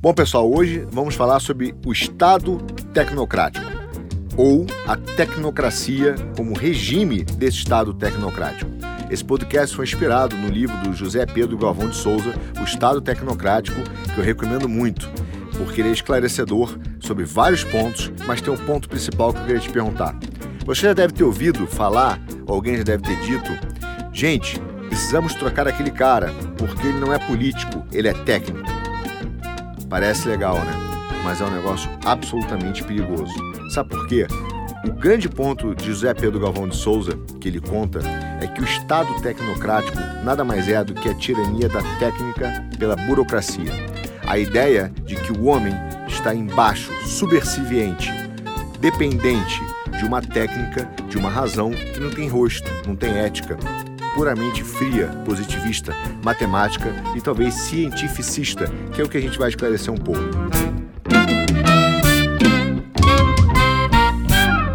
Bom, pessoal, hoje vamos falar sobre o Estado tecnocrático ou a tecnocracia como regime desse Estado tecnocrático. Esse podcast foi inspirado no livro do José Pedro Galvão de Souza, O Estado Tecnocrático, que eu recomendo muito, porque ele é esclarecedor sobre vários pontos, mas tem um ponto principal que eu queria te perguntar. Você já deve ter ouvido falar, ou alguém já deve ter dito, gente, precisamos trocar aquele cara, porque ele não é político, ele é técnico. Parece legal, né? Mas é um negócio absolutamente perigoso. Sabe por quê? O grande ponto de José Pedro Galvão de Souza, que ele conta, é que o Estado tecnocrático nada mais é do que a tirania da técnica pela burocracia. A ideia de que o homem está embaixo, subserviente, dependente de uma técnica, de uma razão que não tem rosto, não tem ética, puramente fria, positivista, matemática e talvez cientificista, que é o que a gente vai esclarecer um pouco.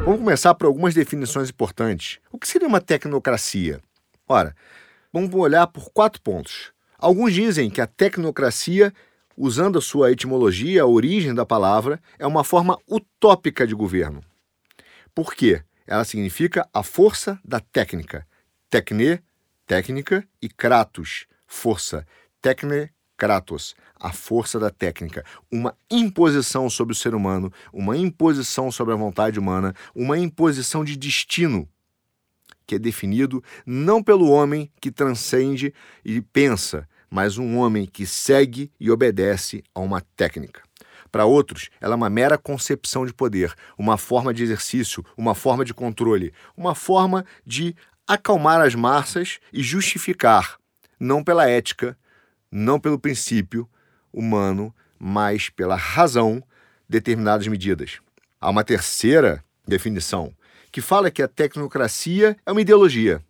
Vamos começar por algumas definições importantes. O que seria uma tecnocracia? Ora, vamos olhar por quatro pontos. Alguns dizem que a tecnocracia, usando a sua etimologia, a origem da palavra, é uma forma utópica de governo. Por quê? Ela significa a força da técnica. Tecne técnica, e kratos, força. Tecne, kratos, a força da técnica. Uma imposição sobre o ser humano, uma imposição sobre a vontade humana, uma imposição de destino que é definido não pelo homem que transcende e pensa, mas um homem que segue e obedece a uma técnica. Para outros, ela é uma mera concepção de poder, uma forma de exercício, uma forma de controle, uma forma de acalmar as massas e justificar, não pela ética, não pelo princípio humano, mas pela razão, determinadas medidas. Há uma terceira definição que fala que a tecnocracia é uma ideologia,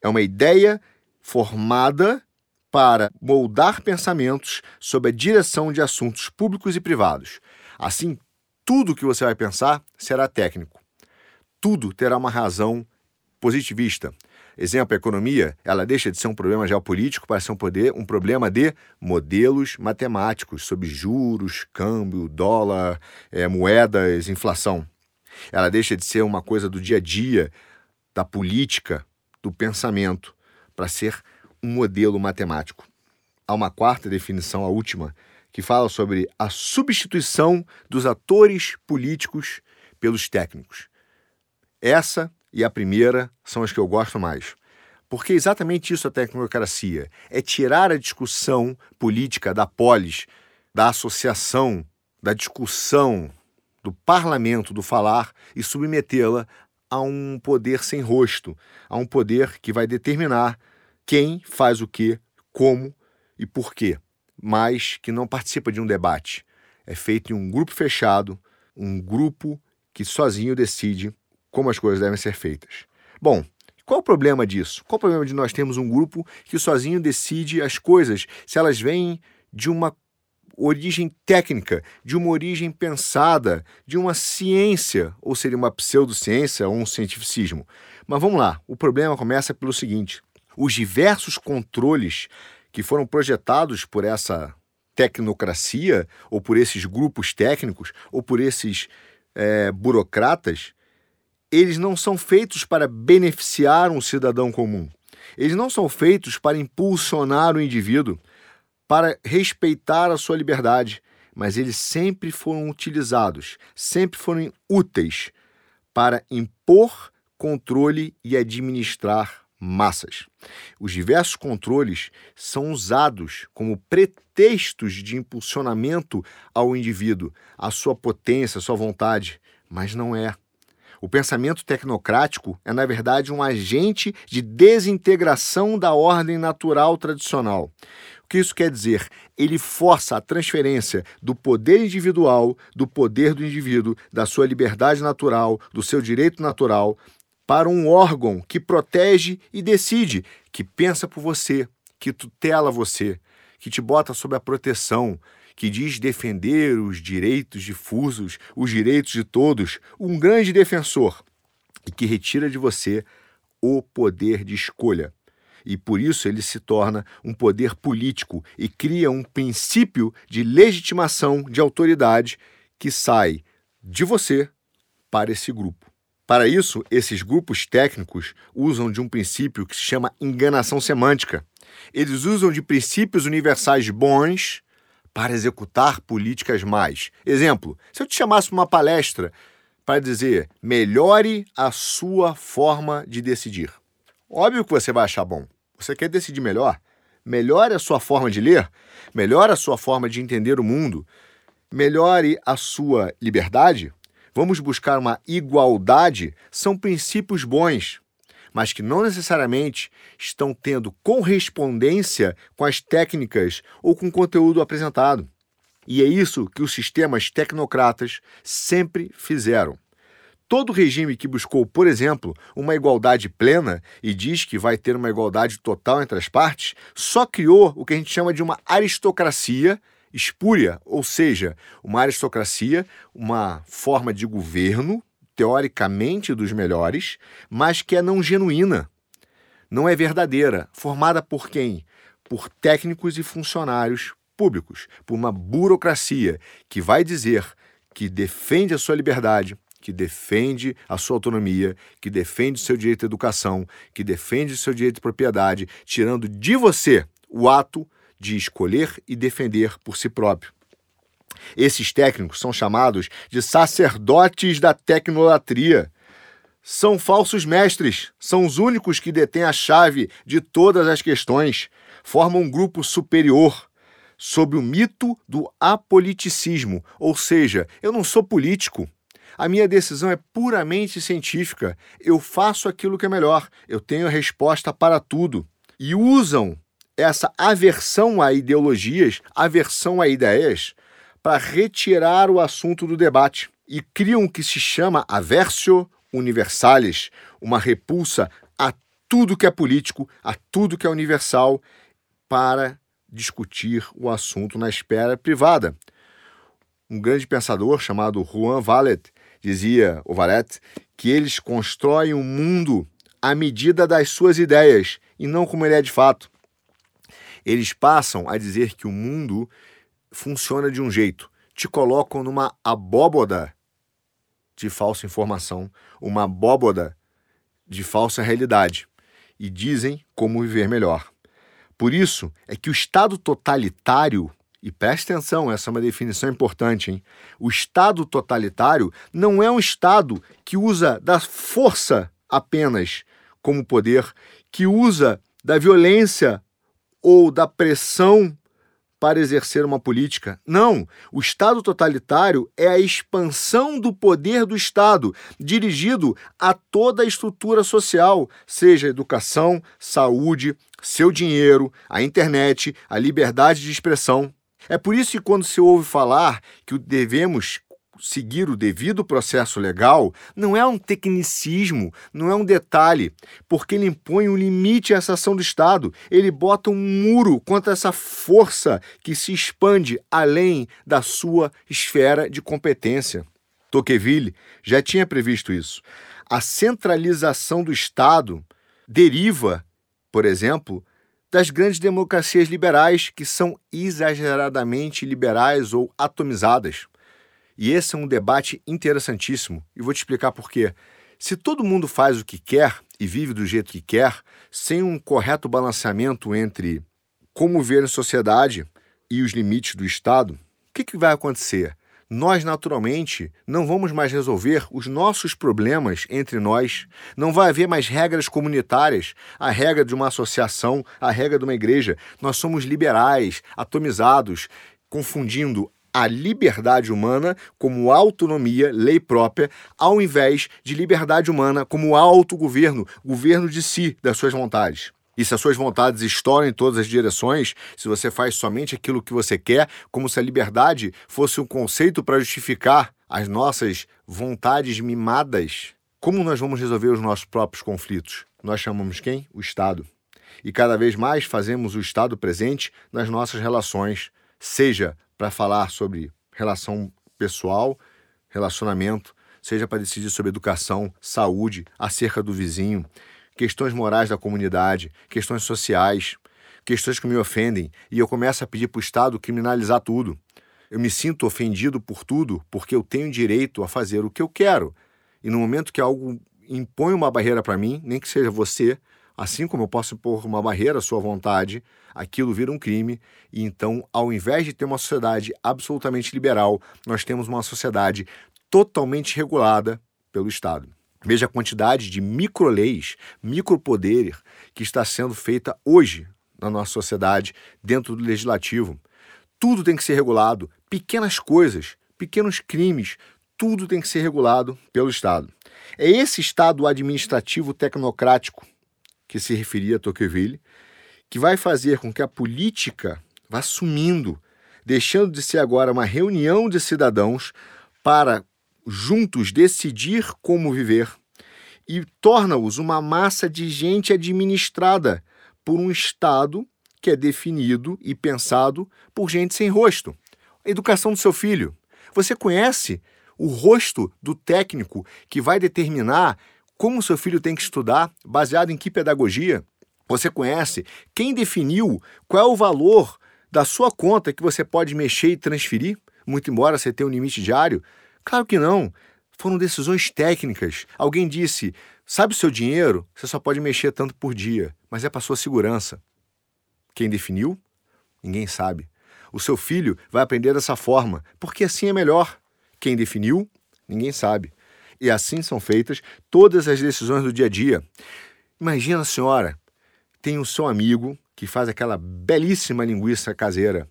é uma ideia formada para moldar pensamentos sob a direção de assuntos públicos e privados. Assim, tudo que você vai pensar será técnico. Tudo terá uma razão positivista. Exemplo, a economia, ela deixa de ser um problema geopolítico para ser um, poder, um problema de modelos matemáticos sobre juros, câmbio, dólar, é, moedas, inflação. Ela deixa de ser uma coisa do dia a dia, da política, do pensamento, para ser um modelo matemático. Há uma quarta definição, a última, que fala sobre a substituição dos atores políticos pelos técnicos. Essa e a primeira são as que eu gosto mais. Porque é exatamente isso a tecnocracia: é tirar a discussão política da polis, da associação, da discussão, do parlamento, do falar e submetê-la a um poder sem rosto, a um poder que vai determinar quem faz o que, como e por quê, mas que não participa de um debate. É feito em um grupo fechado, um grupo que sozinho decide como as coisas devem ser feitas. Bom, qual o problema disso? Qual o problema de nós termos um grupo que sozinho decide as coisas se elas vêm de uma origem técnica, de uma origem pensada, de uma ciência, ou seria uma pseudociência ou um cientificismo? Mas vamos lá, o problema começa pelo seguinte: os diversos controles que foram projetados por essa tecnocracia, ou por esses grupos técnicos, ou por esses é, burocratas, eles não são feitos para beneficiar um cidadão comum. Eles não são feitos para impulsionar o indivíduo, para respeitar a sua liberdade, mas eles sempre foram utilizados, sempre foram úteis para impor controle e administrar massas. Os diversos controles são usados como pretextos de impulsionamento ao indivíduo, à sua potência, à sua vontade, mas não é. O pensamento tecnocrático é, na verdade, um agente de desintegração da ordem natural tradicional. O que isso quer dizer? Ele força a transferência do poder individual, do poder do indivíduo, da sua liberdade natural, do seu direito natural, para um órgão que protege e decide, que pensa por você, que tutela você, que te bota sob a proteção, que diz defender os direitos difusos, os direitos de todos, um grande defensor, e que retira de você o poder de escolha. e por isso ele se torna um poder político e cria um princípio de legitimação de autoridade que sai de você para esse grupo. Para isso, esses grupos técnicos usam de um princípio que se chama enganação semântica. Eles usam de princípios universais bons para executar políticas mais. Exemplo: se eu te chamasse uma palestra para dizer melhore a sua forma de decidir. Óbvio que você vai achar bom. Você quer decidir melhor? Melhore a sua forma de ler, melhore a sua forma de entender o mundo, melhore a sua liberdade. Vamos buscar uma igualdade são princípios bons, mas que não necessariamente estão tendo correspondência com as técnicas ou com o conteúdo apresentado. E é isso que os sistemas tecnocratas sempre fizeram. Todo regime que buscou, por exemplo, uma igualdade plena e diz que vai ter uma igualdade total entre as partes, só criou o que a gente chama de uma aristocracia espúria, ou seja, uma aristocracia, uma forma de governo, teoricamente dos melhores, mas que é não genuína, não é verdadeira, formada por quem? Por técnicos e funcionários públicos, por uma burocracia que vai dizer que defende a sua liberdade, que defende a sua autonomia, que defende o seu direito à educação, que defende o seu direito de propriedade, tirando de você o ato de escolher e defender por si próprio. Esses técnicos são chamados de sacerdotes da tecnolatria. São falsos mestres, são os únicos que detêm a chave de todas as questões, formam um grupo superior sob o mito do apoliticismo, ou seja, eu não sou político. A minha decisão é puramente científica. Eu faço aquilo que é melhor. Eu tenho a resposta para tudo. E usam essa aversão a ideologias, aversão a ideias, para retirar o assunto do debate e criam o que se chama aversio universalis, uma repulsa a tudo que é político, a tudo que é universal, para discutir o assunto na esfera privada. Um grande pensador chamado Juan Vallet dizia, o Vallet, que eles constroem o um mundo à medida das suas ideias e não como ele é de fato. Eles passam a dizer que o mundo funciona de um jeito, te colocam numa abóboda de falsa informação, uma abóboda de falsa realidade e dizem como viver melhor. Por isso é que o Estado totalitário, e preste atenção, essa é uma definição importante, hein? O Estado totalitário não é um Estado que usa da força apenas como poder, que usa da violência ou da pressão para exercer uma política. Não, o Estado totalitário é a expansão do poder do Estado, dirigido a toda a estrutura social, seja educação, saúde, seu dinheiro, a internet, a liberdade de expressão. É por isso que, quando se ouve falar que devemos seguir o devido processo legal não é um tecnicismo, não é um detalhe, porque ele impõe um limite a essa ação do Estado. Ele bota um muro contra essa força que se expande além da sua esfera de competência. Tocqueville já tinha previsto isso. A centralização do Estado deriva, por exemplo, das grandes democracias liberais que são exageradamente liberais ou atomizadas. E esse é um debate interessantíssimo e vou te explicar por quê. Se todo mundo faz o que quer e vive do jeito que quer, sem um correto balanceamento entre como ver a sociedade e os limites do Estado, o que, que vai acontecer? Nós, naturalmente, não vamos mais resolver os nossos problemas entre nós. Não vai haver mais regras comunitárias, a regra de uma associação, a regra de uma igreja. Nós somos liberais, atomizados, confundindo a liberdade humana como autonomia, lei própria, ao invés de liberdade humana como autogoverno, governo de si, das suas vontades. E se as suas vontades estouram em todas as direções, se você faz somente aquilo que você quer, como se a liberdade fosse um conceito para justificar as nossas vontades mimadas, como nós vamos resolver os nossos próprios conflitos? Nós chamamos quem? O Estado. E cada vez mais fazemos o Estado presente nas nossas relações, seja para falar sobre relação pessoal, relacionamento, seja para decidir sobre educação, saúde, acerca do vizinho. questões morais da comunidade, questões sociais, questões que me ofendem, e eu começo a pedir para o Estado criminalizar tudo. Eu me sinto ofendido por tudo porque eu tenho direito a fazer o que eu quero. E no momento que algo impõe uma barreira para mim, nem que seja você, assim como eu posso pôr uma barreira à sua vontade, aquilo vira um crime. E então, ao invés de ter uma sociedade absolutamente liberal, nós temos uma sociedade totalmente regulada pelo Estado. Veja a quantidade de microleis, micropoder que está sendo feita hoje na nossa sociedade, dentro do legislativo. Tudo tem que ser regulado, pequenas coisas, pequenos crimes, tudo tem que ser regulado pelo Estado. É esse Estado administrativo tecnocrático que se referia a Tocqueville que vai fazer com que a política vá sumindo, deixando de ser agora uma reunião de cidadãos para juntos decidir como viver e torna-os uma massa de gente administrada por um Estado que é definido e pensado por gente sem rosto. A educação do seu filho. Você conhece o rosto do técnico que vai determinar como seu filho tem que estudar, baseado em que pedagogia? Você conhece quem definiu qual é o valor da sua conta que você pode mexer e transferir, muito embora você tenha um limite diário? Claro que não. Foram decisões técnicas. Alguém disse: sabe o seu dinheiro? Você só pode mexer tanto por dia, mas é para sua segurança. Quem definiu? Ninguém sabe. O seu filho vai aprender dessa forma, porque assim é melhor. Quem definiu? Ninguém sabe. E assim são feitas todas as decisões do dia a dia. Imagina a senhora, tem o seu amigo que faz aquela belíssima linguiça caseira.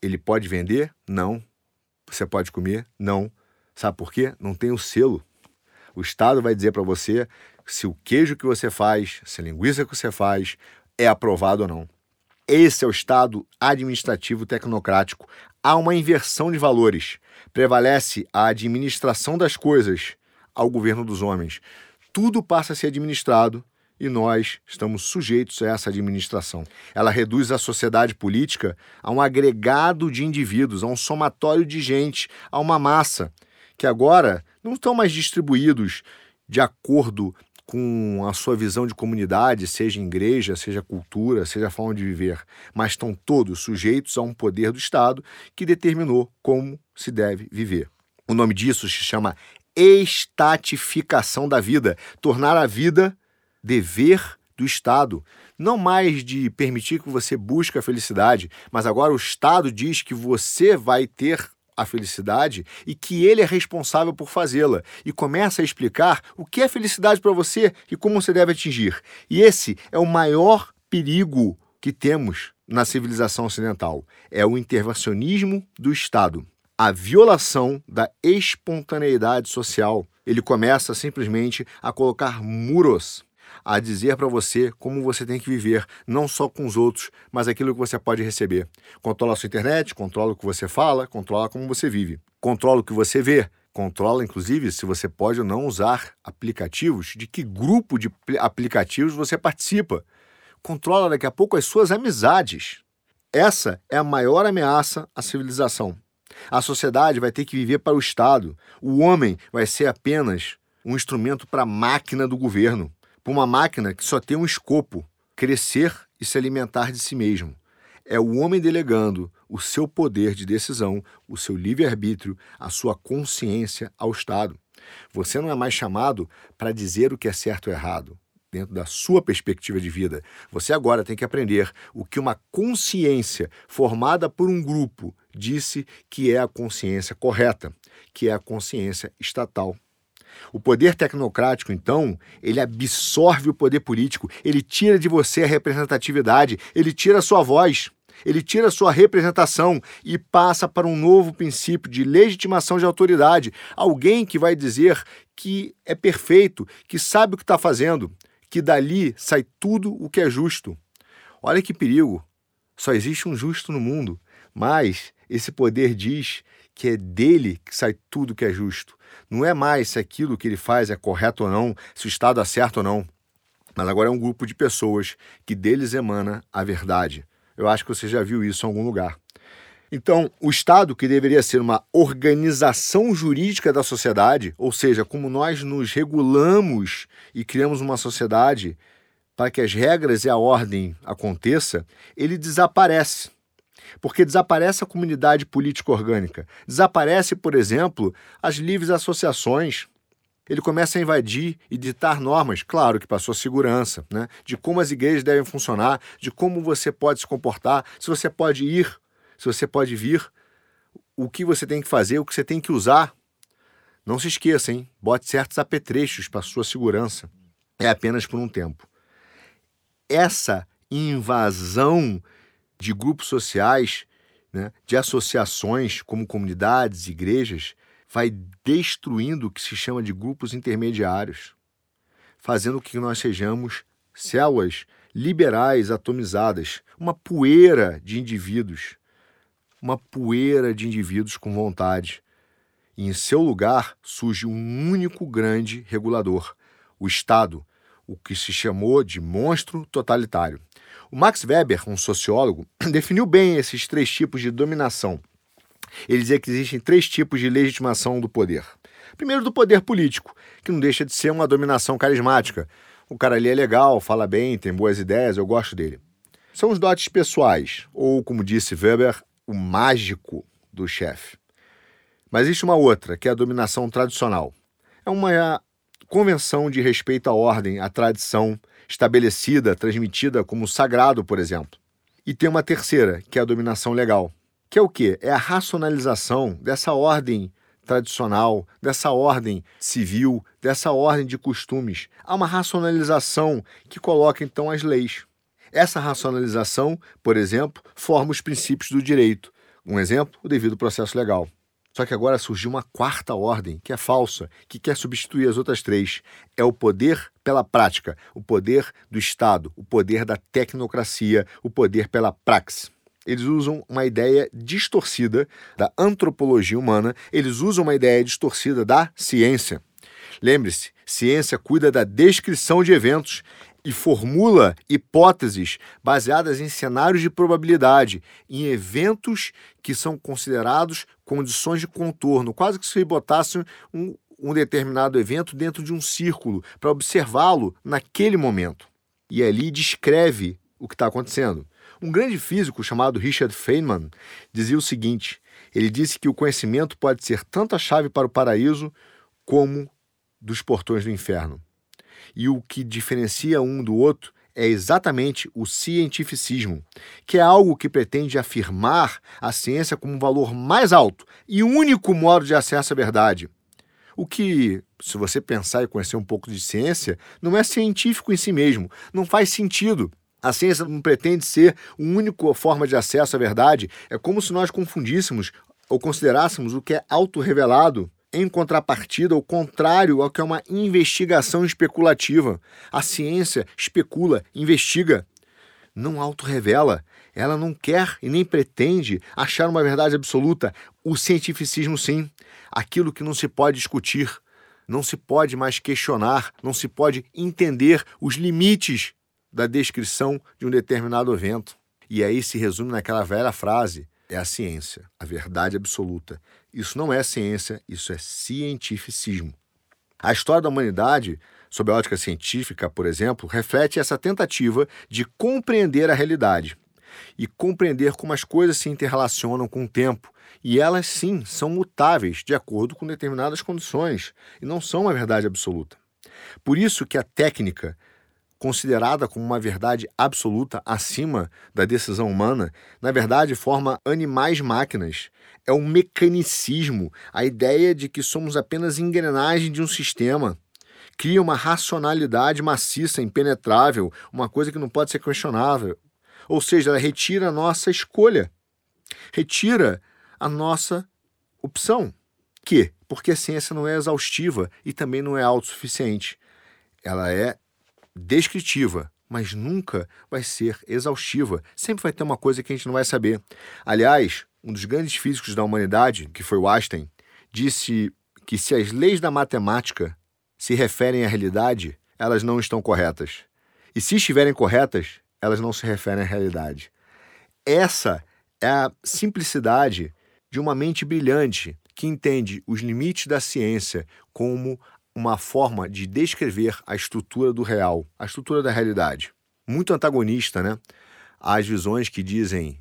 Ele pode vender? Não. Você pode comer? Não. Sabe por quê? Não tem o selo. O Estado vai dizer para você se o queijo que você faz, se a linguiça que você faz é aprovado ou não. Esse é o Estado administrativo tecnocrático. Há uma inversão de valores. Prevalece a administração das coisas ao governo dos homens. Tudo passa a ser administrado e nós estamos sujeitos a essa administração. Ela reduz a sociedade política a um agregado de indivíduos, a um somatório de gente, a uma massa que agora não estão mais distribuídos de acordo com a sua visão de comunidade, seja igreja, seja cultura, seja forma de viver, mas estão todos sujeitos a um poder do Estado que determinou como se deve viver. O nome disso se chama estatificação da vida, tornar a vida dever do Estado, não mais de permitir que você busque a felicidade, mas agora o Estado diz que você vai ter a felicidade e que ele é responsável por fazê-la e começa a explicar o que é felicidade para você e como você deve atingir. E esse é o maior perigo que temos na civilização ocidental, é o intervencionismo do Estado. A violação da espontaneidade social. Ele começa simplesmente a colocar muros a dizer para você como você tem que viver, não só com os outros, mas aquilo que você pode receber. Controla a sua internet, controla o que você fala, controla como você vive. Controla o que você vê, controla inclusive se você pode ou não usar aplicativos, de que grupo de aplicativos você participa. Controla daqui a pouco as suas amizades. Essa é a maior ameaça à civilização. A sociedade vai ter que viver para o Estado. O homem vai ser apenas um instrumento para a máquina do governo para uma máquina que só tem um escopo: crescer e se alimentar de si mesmo. É o homem delegando o seu poder de decisão, o seu livre-arbítrio, a sua consciência ao Estado. Você não é mais chamado para dizer o que é certo ou errado, dentro da sua perspectiva de vida. Você agora tem que aprender o que uma consciência formada por um grupo disse que é a consciência correta, que é a consciência estatal. O poder tecnocrático, então, ele absorve o poder político, ele tira de você a representatividade, ele tira a sua voz, ele tira a sua representação e passa para um novo princípio de legitimação de autoridade. Alguém que vai dizer que é perfeito, que sabe o que está fazendo, que dali sai tudo o que é justo. Olha que perigo! Só existe um justo no mundo, mas esse poder diz que é dele que sai tudo que é justo. Não é mais se aquilo que ele faz é correto ou não, se o Estado acerta ou não. Mas agora é um grupo de pessoas que deles emana a verdade. Eu acho que você já viu isso em algum lugar. Então, o Estado, que deveria ser uma organização jurídica da sociedade, ou seja, como nós nos regulamos e criamos uma sociedade para que as regras e a ordem aconteça, ele desaparece. Porque desaparece a comunidade política orgânica. Desaparece, por exemplo, as livres associações. Ele começa a invadir e ditar normas, claro que sua segurança, né? de como as igrejas devem funcionar, de como você pode se comportar, se você pode ir, se você pode vir, o que você tem que fazer, o que você tem que usar. Não se esqueça, hein? Bote certos apetrechos para sua segurança. É apenas por um tempo. Essa invasão de grupos sociais, né, de associações como comunidades, igrejas, vai destruindo o que se chama de grupos intermediários, fazendo com que nós sejamos células liberais atomizadas, uma poeira de indivíduos, uma poeira de indivíduos com vontade. E em seu lugar surge um único grande regulador, o Estado, o que se chamou de monstro totalitário. O Max Weber, um sociólogo, definiu bem esses três tipos de dominação. Ele dizia que existem três tipos de legitimação do poder. Primeiro, do poder político, que não deixa de ser uma dominação carismática. O cara ali é legal, fala bem, tem boas ideias, eu gosto dele. São os dotes pessoais, ou, como disse Weber, o mágico do chefe. Mas existe uma outra, que é a dominação tradicional. É uma convenção de respeito à ordem, à tradição, estabelecida, transmitida como sagrado, por exemplo. E tem uma terceira, que é a dominação legal, que é o quê? É a racionalização dessa ordem tradicional, dessa ordem civil, dessa ordem de costumes. Há uma racionalização que coloca então as leis. Essa racionalização, por exemplo, forma os princípios do direito. Um exemplo, o devido processo legal. Só que agora surgiu uma quarta ordem, que é falsa, que quer substituir as outras três. É o poder pela prática, o poder do Estado, o poder da tecnocracia, o poder pela praxe. Eles usam uma ideia distorcida da antropologia humana, eles usam uma ideia distorcida da ciência. Lembre-se, ciência cuida da descrição de eventos e formula hipóteses baseadas em cenários de probabilidade, em eventos que são considerados condições de contorno, quase que se botasse um, um determinado evento dentro de um círculo para observá-lo naquele momento. E ali descreve o que está acontecendo. Um grande físico chamado Richard Feynman dizia o seguinte: ele disse que o conhecimento pode ser tanto a chave para o paraíso como dos portões do inferno. E o que diferencia um do outro é exatamente o cientificismo, que é algo que pretende afirmar a ciência como um valor mais alto e único modo de acesso à verdade. O que, se você pensar e conhecer um pouco de ciência, não é científico em si mesmo, não faz sentido. A ciência não pretende ser a única forma de acesso à verdade. É como se nós confundíssemos ou considerássemos o que é autorrevelado em contrapartida, o contrário ao que é uma investigação especulativa. A ciência especula, investiga, não autorrevela. Ela não quer e nem pretende achar uma verdade absoluta. O cientificismo, sim. Aquilo que não se pode discutir, não se pode mais questionar, não se pode entender os limites da descrição de um determinado evento. E aí se resume naquela velha frase: é a ciência, a verdade absoluta. Isso não é ciência, isso é cientificismo. A história da humanidade, sob a ótica científica, por exemplo, reflete essa tentativa de compreender a realidade e compreender como as coisas se interrelacionam com o tempo. E elas, sim, são mutáveis de acordo com determinadas condições e não são uma verdade absoluta. Por isso que a técnica considerada como uma verdade absoluta acima da decisão humana, na verdade forma animais-máquinas. É um mecanicismo, a ideia de que somos apenas engrenagem de um sistema. Cria uma racionalidade maciça, impenetrável, uma coisa que não pode ser questionável. Ou seja, ela retira a nossa escolha, retira a nossa opção. Que? Porque a ciência não é exaustiva e também não é autossuficiente. Ela é descritiva, mas nunca vai ser exaustiva. Sempre vai ter uma coisa que a gente não vai saber. Aliás, um dos grandes físicos da humanidade, que foi o Einstein, disse que se as leis da matemática se referem à realidade, elas não estão corretas. E se estiverem corretas, elas não se referem à realidade. Essa é a simplicidade de uma mente brilhante que entende os limites da ciência como uma forma de descrever a estrutura do real, a estrutura da realidade. Muito antagonista, né? Às visões que dizem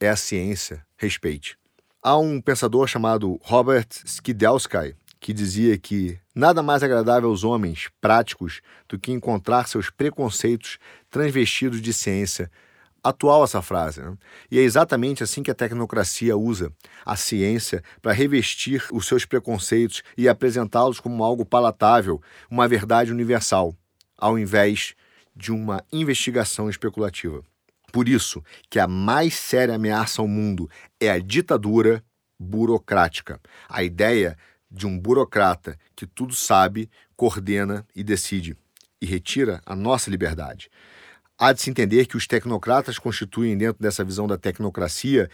é a ciência, respeite. Há um pensador chamado Robert Skidelsky que dizia que nada mais agradável aos homens práticos do que encontrar seus preconceitos transvestidos de ciência. Atual essa frase, né? e é exatamente assim que a tecnocracia usa a ciência para revestir os seus preconceitos e apresentá-los como algo palatável, uma verdade universal, ao invés de uma investigação especulativa. Por isso que a mais séria ameaça ao mundo é a ditadura burocrática. A ideia de um burocrata que tudo sabe, coordena e decide, e retira a nossa liberdade. Há de se entender que os tecnocratas constituem, dentro dessa visão da tecnocracia,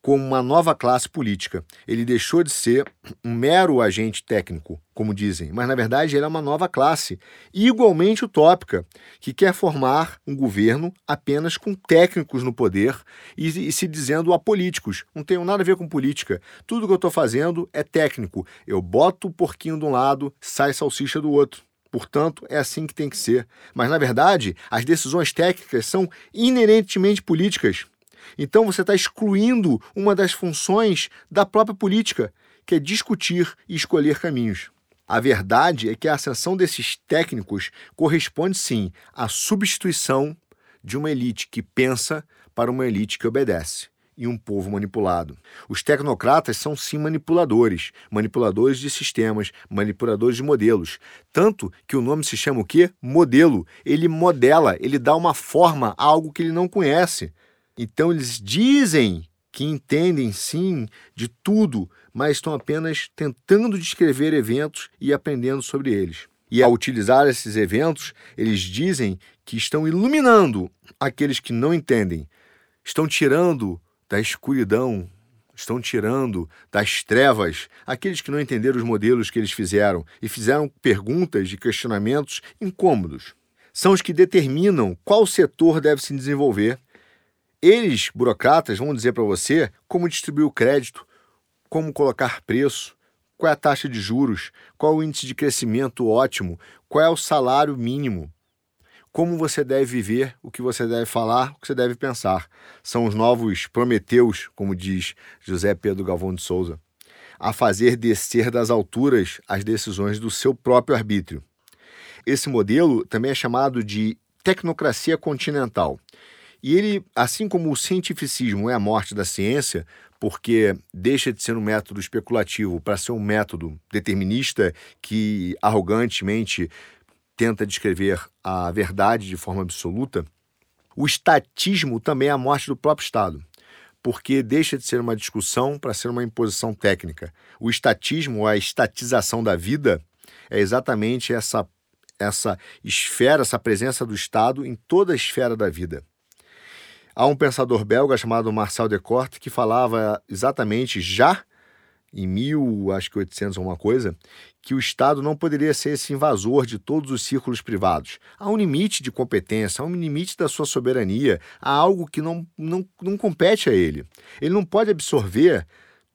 como uma nova classe política. Ele deixou de ser um mero agente técnico, como dizem, mas na verdade ele é uma nova classe, igualmente utópica, que quer formar um governo apenas com técnicos no poder e, e se dizendo apolíticos. Não tenho nada a ver com política. Tudo que eu estou fazendo é técnico. Eu boto o porquinho de um lado, sai salsicha do outro. Portanto, é assim que tem que ser. Mas, na verdade, as decisões técnicas são inerentemente políticas. Então você está excluindo uma das funções da própria política, que é discutir e escolher caminhos. A verdade é que a ascensão desses técnicos corresponde sim à substituição de uma elite que pensa para uma elite que obedece e um povo manipulado. Os tecnocratas são sim manipuladores, manipuladores de sistemas, manipuladores de modelos. Tanto que o nome se chama o quê? Modelo. Ele modela, ele dá uma forma a algo que ele não conhece. Então eles dizem que entendem sim de tudo, mas estão apenas tentando descrever eventos e aprendendo sobre eles. E ao utilizar esses eventos, eles dizem que estão iluminando aqueles que não entendem, estão tirando da escuridão, estão tirando das trevas aqueles que não entenderam os modelos que eles fizeram e fizeram perguntas e questionamentos incômodos. São os que determinam qual setor deve se desenvolver eles, burocratas, vão dizer para você como distribuir o crédito, como colocar preço, qual é a taxa de juros, qual é o índice de crescimento ótimo, qual é o salário mínimo, como você deve viver, o que você deve falar, o que você deve pensar. São os novos prometeus, como diz José Pedro Galvão de Souza, a fazer descer das alturas as decisões do seu próprio arbítrio. Esse modelo também é chamado de tecnocracia continental. E ele, assim como o cientificismo é a morte da ciência, porque deixa de ser um método especulativo para ser um método determinista que arrogantemente tenta descrever a verdade de forma absoluta, o estatismo também é a morte do próprio Estado, porque deixa de ser uma discussão para ser uma imposição técnica. O estatismo, a estatização da vida, é exatamente essa, essa esfera, essa presença do Estado em toda a esfera da vida. Há um pensador belga chamado Marcel Descartes que falava exatamente já em 1800 alguma coisa, que o Estado não poderia ser esse invasor de todos os círculos privados. Há um limite de competência, há um limite da sua soberania, há algo que não, não, não compete a ele. Ele não pode absorver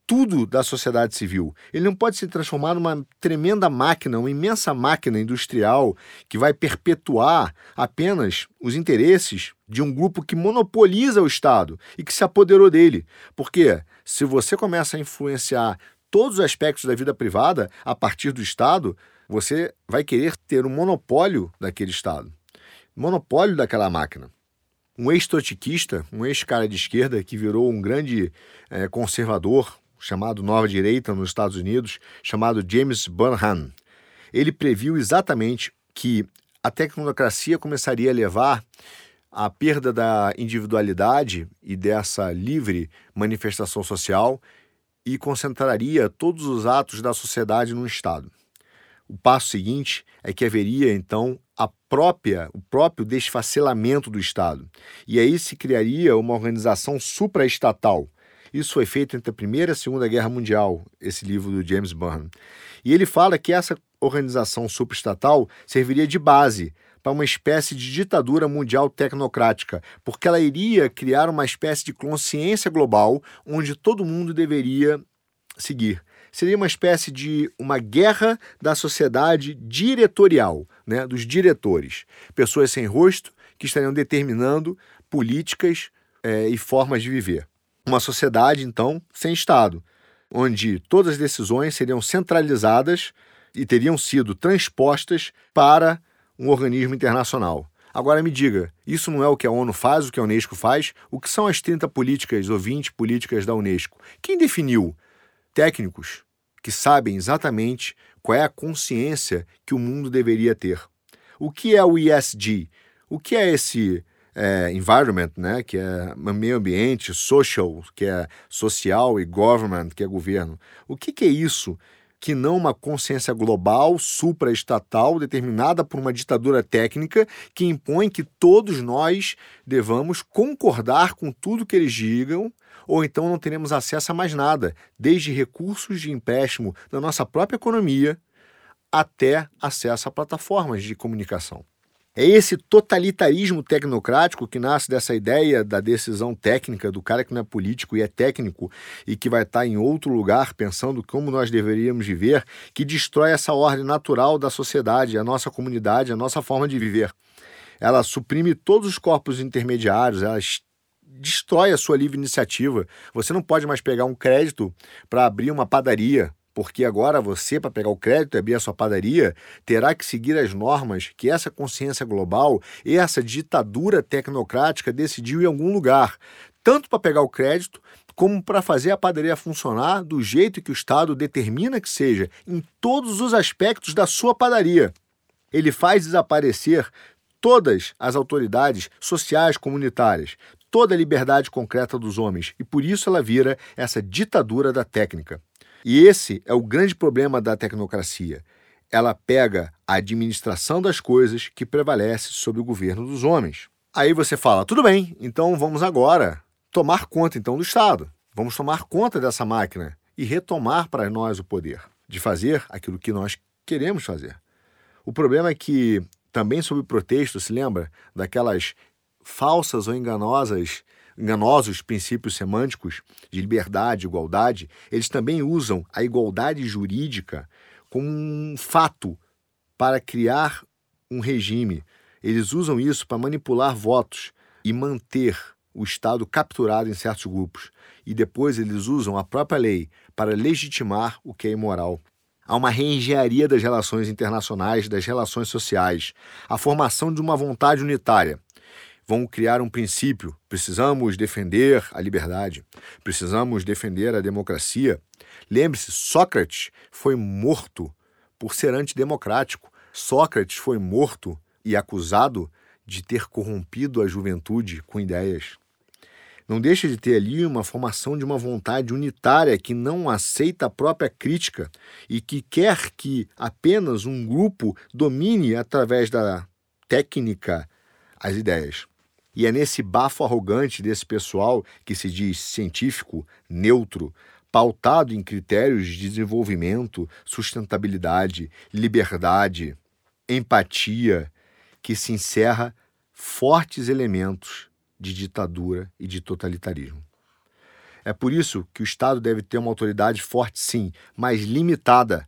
tudo da sociedade civil. Ele não pode se transformar numa tremenda máquina, uma imensa máquina industrial que vai perpetuar apenas os interesses de um grupo que monopoliza o Estado e que se apoderou dele. Porque se você começa a influenciar todos os aspectos da vida privada a partir do Estado, você vai querer ter um monopólio daquele Estado, monopólio daquela máquina. Um ex-trotiquista, um ex-cara de esquerda que virou um grande é, conservador, chamado Nova Direita nos Estados Unidos, chamado James Burnham. Ele previu exatamente que a tecnocracia começaria a levar à perda da individualidade e dessa livre manifestação social e concentraria todos os atos da sociedade num Estado. O passo seguinte é que haveria então a própria, o próprio desfacelamento do Estado. E aí se criaria uma organização supraestatal, isso foi feito entre a Primeira e a Segunda Guerra Mundial, esse livro do James Byrne. E ele fala que essa organização subestatal serviria de base para uma espécie de ditadura mundial tecnocrática, porque ela iria criar uma espécie de consciência global onde todo mundo deveria seguir. Seria uma espécie de uma guerra da sociedade diretorial, né, dos diretores. Pessoas sem rosto que estariam determinando políticas é, e formas de viver. Uma sociedade, então, sem Estado, onde todas as decisões seriam centralizadas e teriam sido transpostas para um organismo internacional. Agora me diga, isso não é o que a ONU faz, o que a Unesco faz? O que são as 30 políticas ou 20 políticas da Unesco? Quem definiu? Técnicos que sabem exatamente qual é a consciência que o mundo deveria ter. O que é o ESG? O que é esse é, environment, né, que é meio ambiente, social, que é social, e government, que é governo? O que, que é isso que não uma consciência global, supraestatal, determinada por uma ditadura técnica que impõe que todos nós devamos concordar com tudo que eles digam, ou então não teremos acesso a mais nada, desde recursos de empréstimo da nossa própria economia até acesso a plataformas de comunicação. É esse totalitarismo tecnocrático que nasce dessa ideia da decisão técnica do cara que não é político e é técnico e que vai estar em outro lugar pensando como nós deveríamos viver, que destrói essa ordem natural da sociedade, a nossa comunidade, a nossa forma de viver. Ela suprime todos os corpos intermediários, ela destrói a sua livre iniciativa. Você não pode mais pegar um crédito para abrir uma padaria porque agora você, para pegar o crédito e abrir a sua padaria, terá que seguir as normas que essa consciência global essa ditadura tecnocrática decidiu em algum lugar, tanto para pegar o crédito como para fazer a padaria funcionar do jeito que o Estado determina que seja, em todos os aspectos da sua padaria. Ele faz desaparecer todas as autoridades sociais comunitárias, toda a liberdade concreta dos homens, e por isso ela vira essa ditadura da técnica. E esse é o grande problema da tecnocracia. Ela pega a administração das coisas que prevalece sobre o governo dos homens. Aí você fala, tudo bem, então vamos agora tomar conta então do Estado. Vamos tomar conta dessa máquina e retomar para nós o poder de fazer aquilo que nós queremos fazer. O problema é que, também sob protesto, se lembra daquelas falsas ou enganosas enganosos princípios semânticos de liberdade, igualdade, eles também usam a igualdade jurídica como um fato para criar um regime. Eles usam isso para manipular votos e manter o Estado capturado em certos grupos. E depois eles usam a própria lei para legitimar o que é imoral. Há uma reengenharia das relações internacionais, das relações sociais, a formação de uma vontade unitária vão criar um princípio. Precisamos defender a liberdade, precisamos defender a democracia. Lembre-se, Sócrates foi morto por ser antidemocrático. Sócrates foi morto e acusado de ter corrompido a juventude com ideias. Não deixa de ter ali uma formação de uma vontade unitária que não aceita a própria crítica e que quer que apenas um grupo domine através da técnica as ideias. E é nesse bafo arrogante desse pessoal que se diz científico, neutro, pautado em critérios de desenvolvimento, sustentabilidade, liberdade, empatia, que se encerra fortes elementos de ditadura e de totalitarismo. É por isso que o Estado deve ter uma autoridade forte, sim, mas limitada,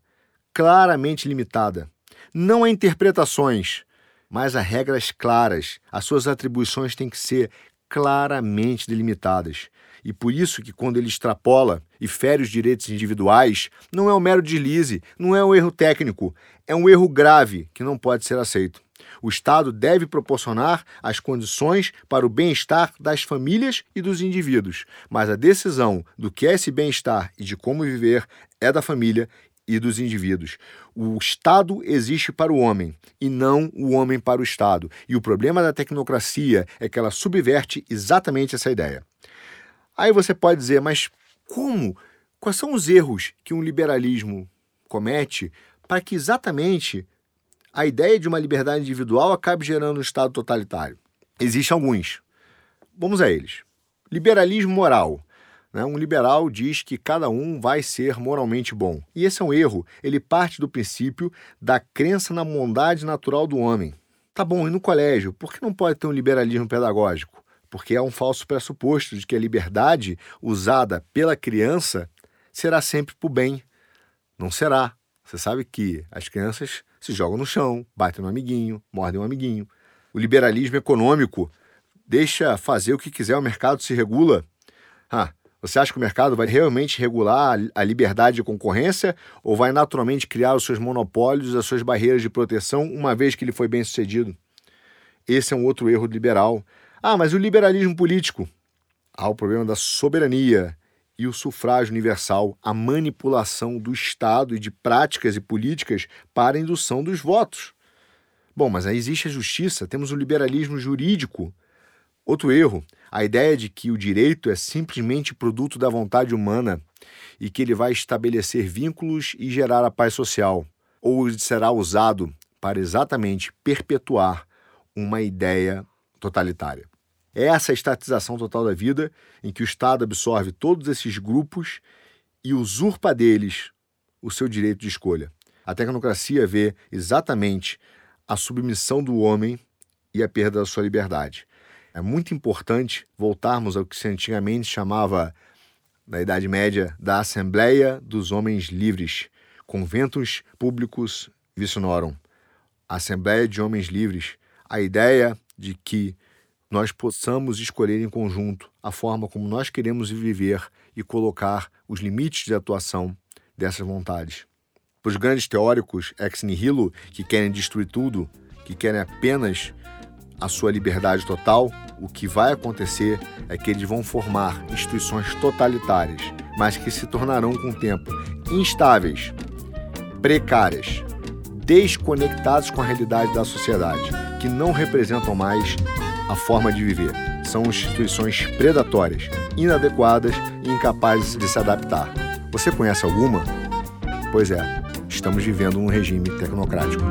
claramente limitada. Não a interpretações, mas há regras claras. As suas atribuições têm que ser claramente delimitadas. E por isso que quando ele extrapola e fere os direitos individuais, não é um mero deslize, não é um erro técnico, é um erro grave que não pode ser aceito. O Estado deve proporcionar as condições para o bem-estar das famílias e dos indivíduos, mas a decisão do que é esse bem-estar e de como viver é da família e dos indivíduos. O Estado existe para o homem e não o homem para o Estado. E o problema da tecnocracia é que ela subverte exatamente essa ideia. Aí você pode dizer, mas como? Quais são os erros que um liberalismo comete para que exatamente a ideia de uma liberdade individual acabe gerando um Estado totalitário? Existem alguns. Vamos a eles. Liberalismo moral. Né? Um liberal diz que cada um vai ser moralmente bom. E esse é um erro. Ele parte do princípio da crença na bondade natural do homem. Tá bom, e no colégio, por que não pode ter um liberalismo pedagógico? Porque é um falso pressuposto de que a liberdade usada pela criança será sempre para o bem. Não será. Você sabe que as crianças se jogam no chão, batem no amiguinho, mordem um amiguinho. O liberalismo econômico deixa fazer o que quiser, o mercado se regula. Ah, você acha que o mercado vai realmente regular a liberdade de concorrência ou vai naturalmente criar os seus monopólios, as suas barreiras de proteção, uma vez que ele foi bem sucedido? Esse é um outro erro liberal. Ah, mas o liberalismo político? Há o problema da soberania e o sufrágio universal, a manipulação do Estado e de práticas e políticas para a indução dos votos. Bom, mas aí existe a justiça, temos o liberalismo jurídico. Outro erro, a ideia de que o direito é simplesmente produto da vontade humana e que ele vai estabelecer vínculos e gerar a paz social, ou será usado para exatamente perpetuar uma ideia totalitária. É essa estatização total da vida em que o Estado absorve todos esses grupos e usurpa deles o seu direito de escolha. A tecnocracia vê exatamente a submissão do homem e a perda da sua liberdade. É muito importante voltarmos ao que se antigamente chamava, na Idade Média, da Assembleia dos Homens Livres, Conventos Públicos Vicionorum. Assembleia de Homens Livres, a ideia de que nós possamos escolher em conjunto a forma como nós queremos viver e colocar os limites de atuação dessas vontades. Para os grandes teóricos ex nihilo, que querem destruir tudo, que querem apenas a sua liberdade total, o que vai acontecer é que eles vão formar instituições totalitárias, mas que se tornarão com o tempo instáveis, precárias, desconectadas com a realidade da sociedade, que não representam mais a forma de viver. São instituições predatórias, inadequadas e incapazes de se adaptar. Você conhece alguma? Pois é, estamos vivendo um regime tecnocrático.